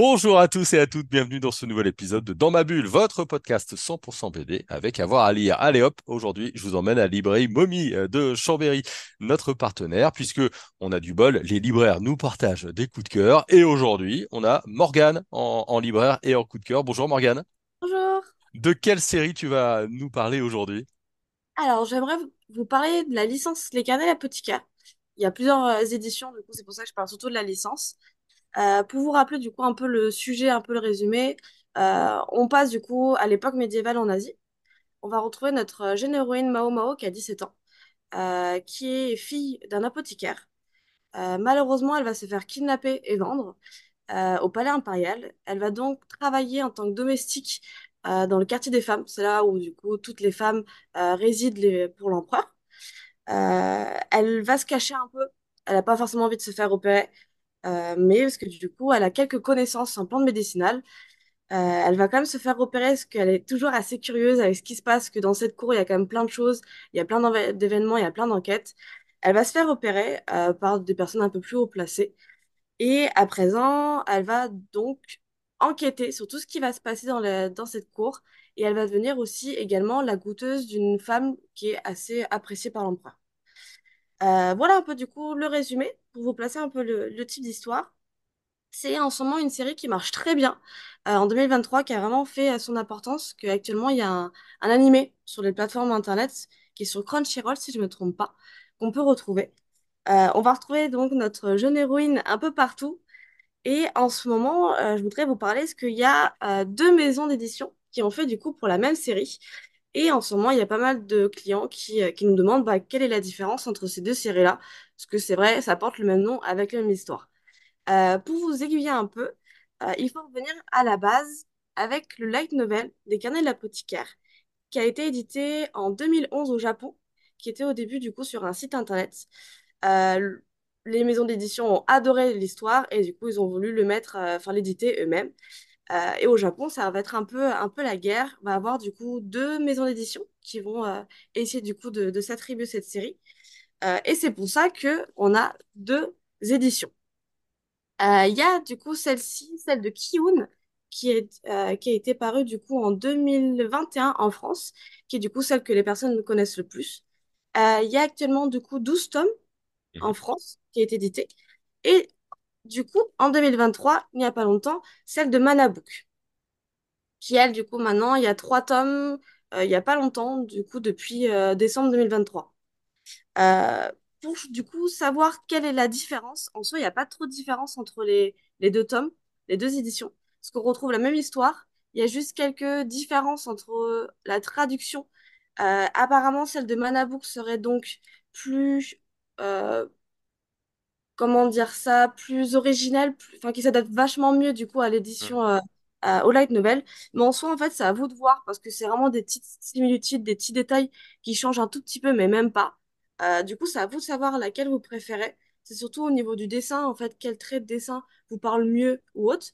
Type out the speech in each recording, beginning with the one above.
Bonjour à tous et à toutes, bienvenue dans ce nouvel épisode de Dans ma bulle, votre podcast 100% BD avec avoir à lire. Allez hop, aujourd'hui je vous emmène à la librairie Momie de Chambéry, notre partenaire, puisque on a du bol, les libraires nous partagent des coups de cœur et aujourd'hui on a Morgane en, libraire et en coup de cœur. Bonjour Morgane. Bonjour. De quelle série tu vas nous parler aujourd'hui? Alors j'aimerais vous parler de la licence Les Carnets l'Apothicaire. Il y a plusieurs euh, éditions, du coup c'est pour ça que je parle surtout de la licence. Euh, pour vous rappeler du coup un peu le sujet, un peu le résumé, euh, on passe du coup à l'époque médiévale en Asie. On va retrouver notre jeune héroïne Mao Mao qui a 17 ans, euh, qui est fille d'un apothicaire. malheureusement, elle va se faire kidnapper et vendre au palais impérial. Elle va donc travailler en tant que domestique dans le quartier des femmes. C'est là où du coup toutes les femmes résident pour l'empereur. elle va se cacher un peu. Elle n'a pas forcément envie de se faire opérer. Euh, mais parce que du coup, elle a quelques connaissances en plantes médicinales. Euh, elle va quand même se faire repérer parce qu'elle est toujours assez curieuse avec ce qui se passe, que dans cette cour, il y a quand même plein de choses, il y a plein d'événements, il y a plein d'enquêtes. Elle va se faire repérer euh, par des personnes un peu plus haut placées. Et à présent, elle va donc enquêter sur tout ce qui va se passer dans, dans cette cour. Et elle va devenir aussi également la goûteuse d'une femme qui est assez appréciée par l'empereur. Euh, voilà un peu du coup le résumé pour vous placer un peu le, type d'histoire. C'est en ce moment une série qui marche très bien euh, en 2023, qui a vraiment fait son importance, qu'actuellement il y a un, animé sur les plateformes internet qui est sur Crunchyroll si je ne me trompe pas, qu'on peut retrouver. Euh, on va retrouver donc notre jeune héroïne un peu partout. Et en ce moment, je voudrais vous parler parce qu'il y a deux maisons d'édition qui ont fait du coup pour la même série. Et en ce moment, il y a pas mal de clients qui, euh, qui nous demandent bah, quelle est la différence entre ces deux séries-là? Parce que c'est vrai, ça porte le même nom avec la même histoire. Euh, pour vous aiguiller un peu, euh, il faut revenir à la base avec le light novel des carnets de l'apothicaire, qui a été édité en 2011 au Japon, qui était au début du coup sur un site internet. les maisons d'édition ont adoré l'histoire et du coup ils ont voulu le mettre, enfin l'éditer eux-mêmes. Euh, et au Japon, ça va être un peu, un peu la guerre. On va avoir du coup deux maisons d'édition qui vont euh, essayer du coup de, s'attribuer cette série. Euh, et c'est pour ça que on a deux éditions. Il y a du coup celle-ci, celle de Kiyun, qui, est, qui a été parue du coup en 2021 en France, qui est du coup celle que les personnes connaissent le plus. Il y a actuellement du coup 12 tomes en mhm. France qui a été édité. Et du coup, en 2023, il n'y a pas longtemps, celle de Manabook, qui elle, du coup, maintenant, il y a trois tomes, euh, il n'y a pas longtemps, du coup, depuis euh, décembre 2023. Euh, pour, du coup, savoir quelle est la différence, en soi, il n'y a pas trop de différence entre les, les deux tomes, les deux éditions, parce qu'on retrouve la même histoire, il y a juste quelques différences entre la traduction. apparemment, celle de Manabook serait donc plus comment dire ça, plus original, enfin qui s'adapte vachement mieux du coup à l'édition mm. euh, au light novel. Mais en soi, en fait, c'est à vous de voir parce que c'est vraiment des petites similitudes, des petits détails qui changent un tout petit peu, mais même pas. Euh, du coup, c'est à vous de savoir laquelle vous préférez. C'est surtout au niveau du dessin, en fait, quel trait de dessin vous parle mieux ou autre.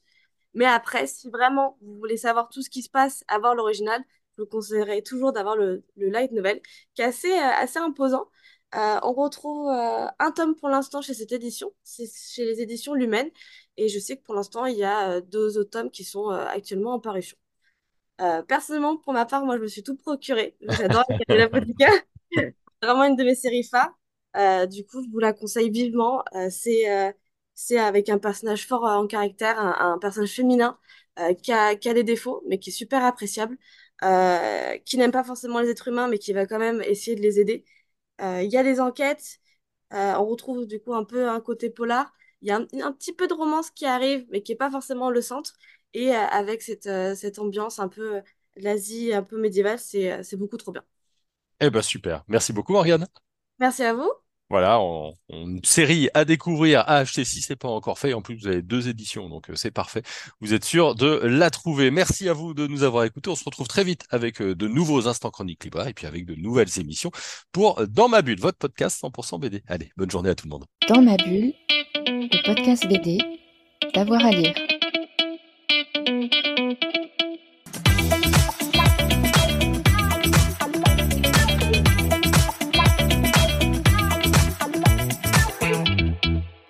Mais après, si vraiment vous voulez savoir tout ce qui se passe, avoir l'original, je vous conseillerais toujours d'avoir le, light novel, qui est assez, euh, assez imposant. Euh, on retrouve euh, un tome pour l'instant chez cette édition, c'est chez les éditions Lumen. Et je sais que pour l'instant, il y a euh, deux autres tomes qui sont actuellement en parution. personnellement, pour ma part, moi, je me suis tout procuré. J'adore la C'est vraiment une de mes séries phares. du coup, je vous la conseille vivement. c'est c'est avec un personnage fort en caractère, un, personnage féminin qui a, qui, a, des défauts, mais qui est super appréciable, qui n'aime pas forcément les êtres humains, mais qui va quand même essayer de les aider. Euh, il y a des enquêtes, euh, on retrouve du coup un peu un côté polar. Il y a un, petit peu de romance qui arrive, mais qui n'est pas forcément le centre. Et euh, avec cette, cette ambiance un peu l'Asie, un peu médiévale, c'est beaucoup trop bien. Eh ben super. Merci beaucoup, Morgane. Merci à vous. Voilà, une série à découvrir, à acheter si c'est pas encore fait. En plus, vous avez deux éditions, donc euh, c'est parfait. Vous êtes sûr de la trouver. Merci à vous de nous avoir écoutés. On se retrouve très vite avec euh, de nouveaux instants chroniques libres et puis avec de nouvelles émissions pour euh, Dans ma bulle, votre podcast 100% BD. Allez, bonne journée à tout le monde. Dans ma bulle, le podcast BD, d'avoir à lire.